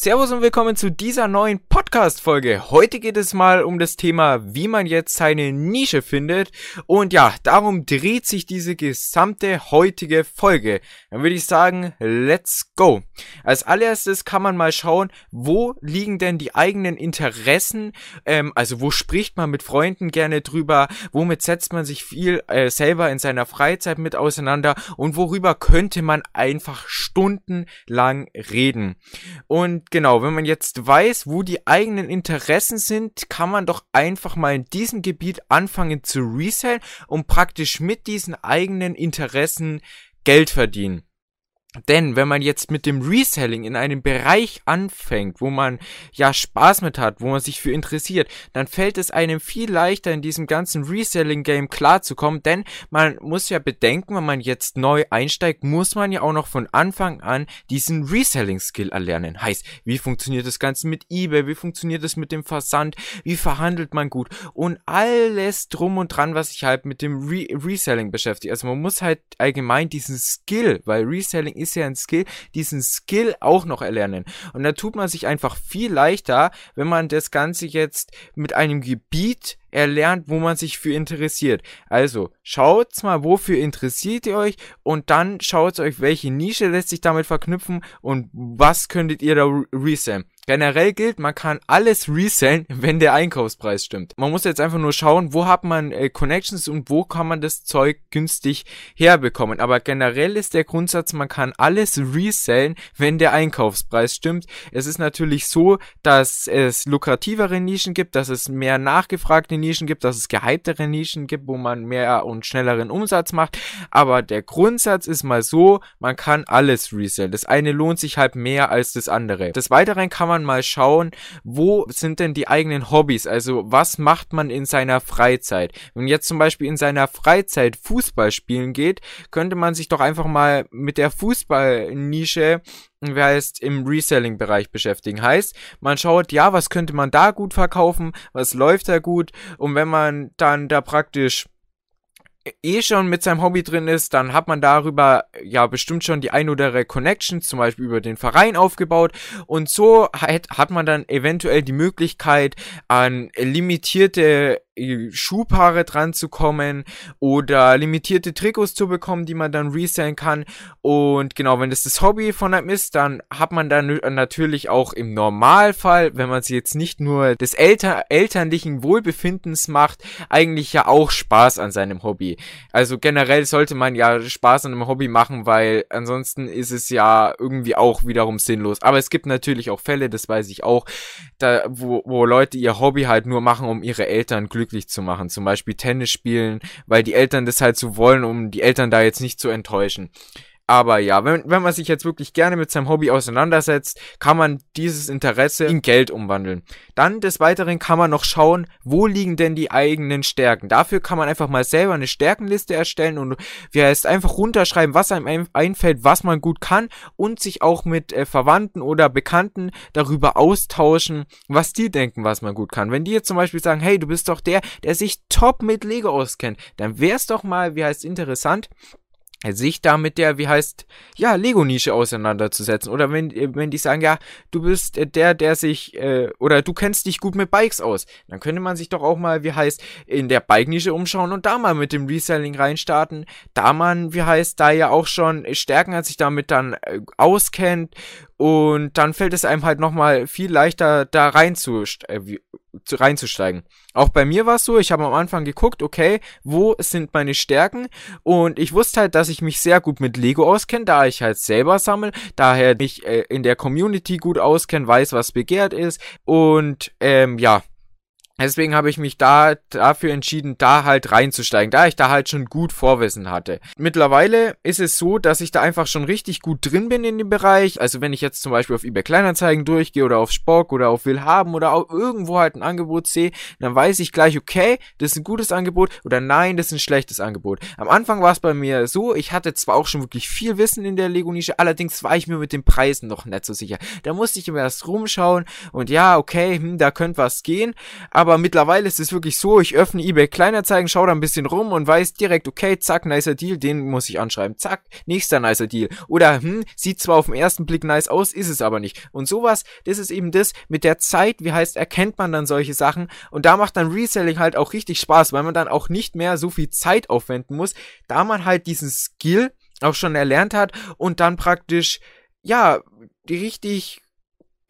Servus und willkommen zu dieser neuen Podcast-Folge. Heute geht es mal um das Thema, wie man jetzt seine Nische findet. Und ja, darum dreht sich diese gesamte heutige Folge. Dann würde ich sagen, let's go. Als allererstes kann man mal schauen, wo liegen denn die eigenen Interessen? Ähm, also wo spricht man mit Freunden gerne drüber? Womit setzt man sich viel äh, selber in seiner Freizeit mit auseinander? Und worüber könnte man einfach stundenlang reden? Und genau, wenn man jetzt weiß, wo die eigenen Interessen sind, kann man doch einfach mal in diesem Gebiet anfangen zu resellen und praktisch mit diesen eigenen Interessen Geld verdienen. Denn wenn man jetzt mit dem Reselling in einem Bereich anfängt, wo man ja Spaß mit hat, wo man sich für interessiert, dann fällt es einem viel leichter in diesem ganzen Reselling-Game klarzukommen, denn man muss ja bedenken, wenn man jetzt neu einsteigt, muss man ja auch noch von Anfang an diesen Reselling-Skill erlernen. Heißt, wie funktioniert das Ganze mit eBay, wie funktioniert es mit dem Versand, wie verhandelt man gut und alles drum und dran, was sich halt mit dem Re Reselling beschäftigt. Also man muss halt allgemein diesen Skill, weil Reselling ist ja ein Skill, diesen Skill auch noch erlernen. Und da tut man sich einfach viel leichter, wenn man das Ganze jetzt mit einem Gebiet erlernt, wo man sich für interessiert. Also schaut mal, wofür interessiert ihr euch und dann schaut euch, welche Nische lässt sich damit verknüpfen und was könntet ihr da resellen. Generell gilt, man kann alles resellen, wenn der Einkaufspreis stimmt. Man muss jetzt einfach nur schauen, wo hat man äh, Connections und wo kann man das Zeug günstig herbekommen. Aber generell ist der Grundsatz, man kann alles resellen, wenn der Einkaufspreis stimmt. Es ist natürlich so, dass es lukrativere Nischen gibt, dass es mehr nachgefragte Nischen gibt, dass es gehyptere Nischen gibt, wo man mehr und schnelleren Umsatz macht. Aber der Grundsatz ist mal so, man kann alles resellen. Das eine lohnt sich halt mehr als das andere. Des Weiteren kann man mal schauen, wo sind denn die eigenen Hobbys? Also was macht man in seiner Freizeit? Wenn jetzt zum Beispiel in seiner Freizeit Fußball spielen geht, könnte man sich doch einfach mal mit der Fußballnische wie heißt, im Reselling-Bereich beschäftigen. Heißt, man schaut, ja, was könnte man da gut verkaufen, was läuft da gut? Und wenn man dann da praktisch eh schon mit seinem Hobby drin ist, dann hat man darüber ja bestimmt schon die ein oder andere Connection, zum Beispiel über den Verein aufgebaut. Und so hat, hat man dann eventuell die Möglichkeit an limitierte Schuhpaare dran zu kommen oder limitierte Trikots zu bekommen, die man dann resellen kann. Und genau, wenn das das Hobby von einem ist, dann hat man dann natürlich auch im Normalfall, wenn man es jetzt nicht nur des Elter elterlichen Wohlbefindens macht, eigentlich ja auch Spaß an seinem Hobby. Also generell sollte man ja Spaß an einem Hobby machen, weil ansonsten ist es ja irgendwie auch wiederum sinnlos. Aber es gibt natürlich auch Fälle, das weiß ich auch, da, wo, wo Leute ihr Hobby halt nur machen, um ihre Eltern glücklich glücklich zu machen. Zum Beispiel Tennis spielen, weil die Eltern das halt so wollen, um die Eltern da jetzt nicht zu enttäuschen. Aber ja, wenn, wenn man sich jetzt wirklich gerne mit seinem Hobby auseinandersetzt, kann man dieses Interesse in Geld umwandeln. Dann des Weiteren kann man noch schauen, wo liegen denn die eigenen Stärken. Dafür kann man einfach mal selber eine Stärkenliste erstellen und wie heißt einfach runterschreiben, was einem einfällt, was man gut kann und sich auch mit äh, Verwandten oder Bekannten darüber austauschen, was die denken, was man gut kann. Wenn die jetzt zum Beispiel sagen, hey, du bist doch der, der sich top mit Lego auskennt, dann wär's doch mal, wie heißt interessant, sich da mit der, wie heißt, ja, Lego-Nische auseinanderzusetzen. Oder wenn, wenn die sagen, ja, du bist der, der sich, äh, oder du kennst dich gut mit Bikes aus, dann könnte man sich doch auch mal, wie heißt, in der Bike-Nische umschauen und da mal mit dem Reselling reinstarten. Da man, wie heißt, da ja auch schon Stärken hat, sich damit dann äh, auskennt und dann fällt es einem halt nochmal viel leichter, da äh, zu, reinzusteigen. Auch bei mir war es so, ich habe am Anfang geguckt, okay, wo sind meine Stärken? Und ich wusste halt, dass ich mich sehr gut mit Lego auskenne, da ich halt selber sammle, daher mich äh, in der Community gut auskenne, weiß, was begehrt ist. Und ähm, ja, Deswegen habe ich mich da dafür entschieden, da halt reinzusteigen, da ich da halt schon gut Vorwissen hatte. Mittlerweile ist es so, dass ich da einfach schon richtig gut drin bin in dem Bereich. Also wenn ich jetzt zum Beispiel auf eBay Kleinanzeigen durchgehe oder auf Spock oder auf Willhaben oder auch irgendwo halt ein Angebot sehe, dann weiß ich gleich, okay, das ist ein gutes Angebot oder nein, das ist ein schlechtes Angebot. Am Anfang war es bei mir so, ich hatte zwar auch schon wirklich viel Wissen in der Lego-Nische, allerdings war ich mir mit den Preisen noch nicht so sicher. Da musste ich immer erst rumschauen und ja, okay, hm, da könnte was gehen, aber aber mittlerweile ist es wirklich so, ich öffne eBay Kleinanzeigen, schaue da ein bisschen rum und weiß direkt, okay, zack, nicer Deal, den muss ich anschreiben. Zack, nächster nicer Deal. Oder, hm, sieht zwar auf den ersten Blick nice aus, ist es aber nicht. Und sowas, das ist eben das, mit der Zeit, wie heißt, erkennt man dann solche Sachen und da macht dann Reselling halt auch richtig Spaß, weil man dann auch nicht mehr so viel Zeit aufwenden muss, da man halt diesen Skill auch schon erlernt hat und dann praktisch, ja, die richtig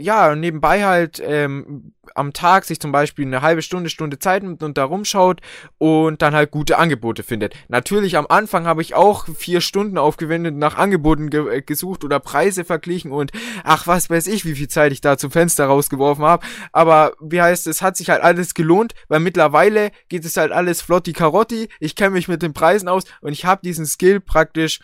ja, nebenbei halt ähm, am Tag sich zum Beispiel eine halbe Stunde, Stunde Zeit nimmt und da rumschaut und dann halt gute Angebote findet. Natürlich am Anfang habe ich auch vier Stunden aufgewendet, nach Angeboten ge äh, gesucht oder Preise verglichen und ach, was weiß ich, wie viel Zeit ich da zum Fenster rausgeworfen habe. Aber wie heißt es, hat sich halt alles gelohnt, weil mittlerweile geht es halt alles flotti Karotti. Ich kenne mich mit den Preisen aus und ich habe diesen Skill praktisch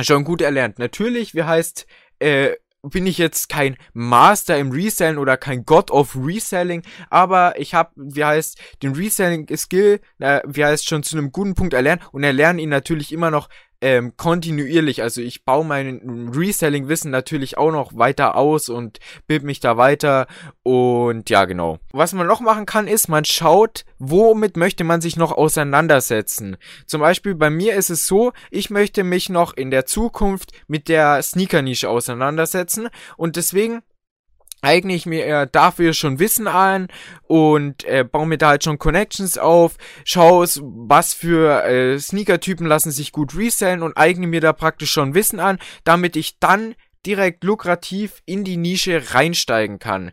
schon gut erlernt. Natürlich, wie heißt, äh, bin ich jetzt kein Master im Reselling oder kein God of Reselling, aber ich habe, wie heißt, den Reselling-Skill, äh, wie heißt, schon zu einem guten Punkt erlernt und erlerne ihn natürlich immer noch ähm, kontinuierlich. Also ich baue mein Reselling-Wissen natürlich auch noch weiter aus und bild mich da weiter. Und ja, genau. Was man noch machen kann, ist, man schaut, womit möchte man sich noch auseinandersetzen. Zum Beispiel bei mir ist es so, ich möchte mich noch in der Zukunft mit der Sneaker-Nische auseinandersetzen. Und deswegen eigne ich mir äh, dafür schon Wissen an und äh, baue mir da halt schon Connections auf, schaue, was für äh, Sneaker-Typen lassen sich gut resellen und eigne mir da praktisch schon Wissen an, damit ich dann direkt lukrativ in die Nische reinsteigen kann.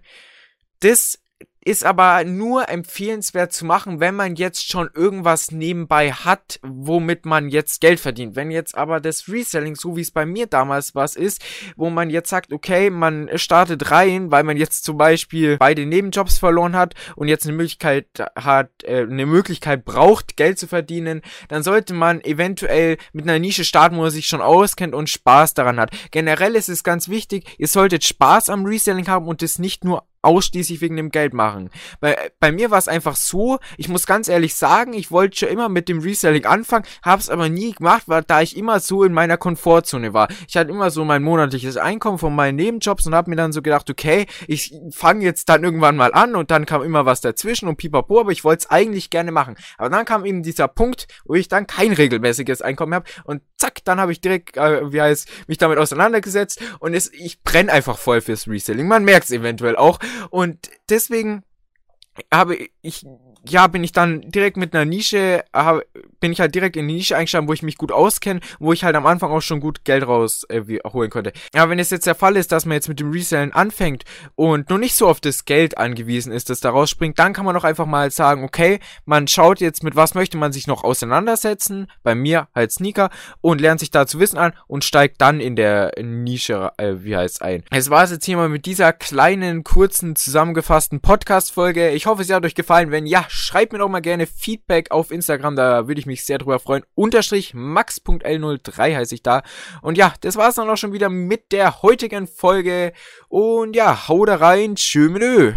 Das ist aber nur empfehlenswert zu machen, wenn man jetzt schon irgendwas nebenbei hat, womit man jetzt Geld verdient. Wenn jetzt aber das Reselling, so wie es bei mir damals was ist, wo man jetzt sagt, okay, man startet rein, weil man jetzt zum Beispiel beide Nebenjobs verloren hat und jetzt eine Möglichkeit hat, äh, eine Möglichkeit braucht, Geld zu verdienen, dann sollte man eventuell mit einer Nische starten, wo man sich schon auskennt und Spaß daran hat. Generell ist es ganz wichtig, ihr solltet Spaß am Reselling haben und es nicht nur ausschließlich wegen dem Geld machen. Bei, bei mir war es einfach so, ich muss ganz ehrlich sagen, ich wollte schon immer mit dem Reselling anfangen, habe es aber nie gemacht, weil da ich immer so in meiner Komfortzone war. Ich hatte immer so mein monatliches Einkommen von meinen Nebenjobs und habe mir dann so gedacht, okay, ich fange jetzt dann irgendwann mal an und dann kam immer was dazwischen und pipapo, aber ich wollte es eigentlich gerne machen. Aber dann kam eben dieser Punkt, wo ich dann kein regelmäßiges Einkommen habe und zack, dann habe ich direkt, äh, wie heißt, mich damit auseinandergesetzt und es, ich brenne einfach voll fürs Reselling. Man merkt es eventuell auch und deswegen habe ich ja, bin ich dann direkt mit einer Nische, hab, bin ich halt direkt in die Nische eingestiegen, wo ich mich gut auskenne, wo ich halt am Anfang auch schon gut Geld rausholen äh, konnte. Ja, wenn es jetzt der Fall ist, dass man jetzt mit dem Resellen anfängt und nur nicht so auf das Geld angewiesen ist, das da rausspringt, dann kann man auch einfach mal sagen, okay, man schaut jetzt, mit was möchte man sich noch auseinandersetzen, bei mir halt Sneaker, und lernt sich dazu Wissen an und steigt dann in der Nische, äh, wie heißt ein. Es war es jetzt hier mal mit dieser kleinen, kurzen, zusammengefassten Podcast-Folge. Ich hoffe, sie hat euch gefallen. Wenn ja, schreibt mir doch mal gerne Feedback auf Instagram, da würde ich mich sehr drüber freuen. Unterstrich max.l03 heiße ich da. Und ja, das war's dann auch schon wieder mit der heutigen Folge. Und ja, hau da rein, tschö mit Ö.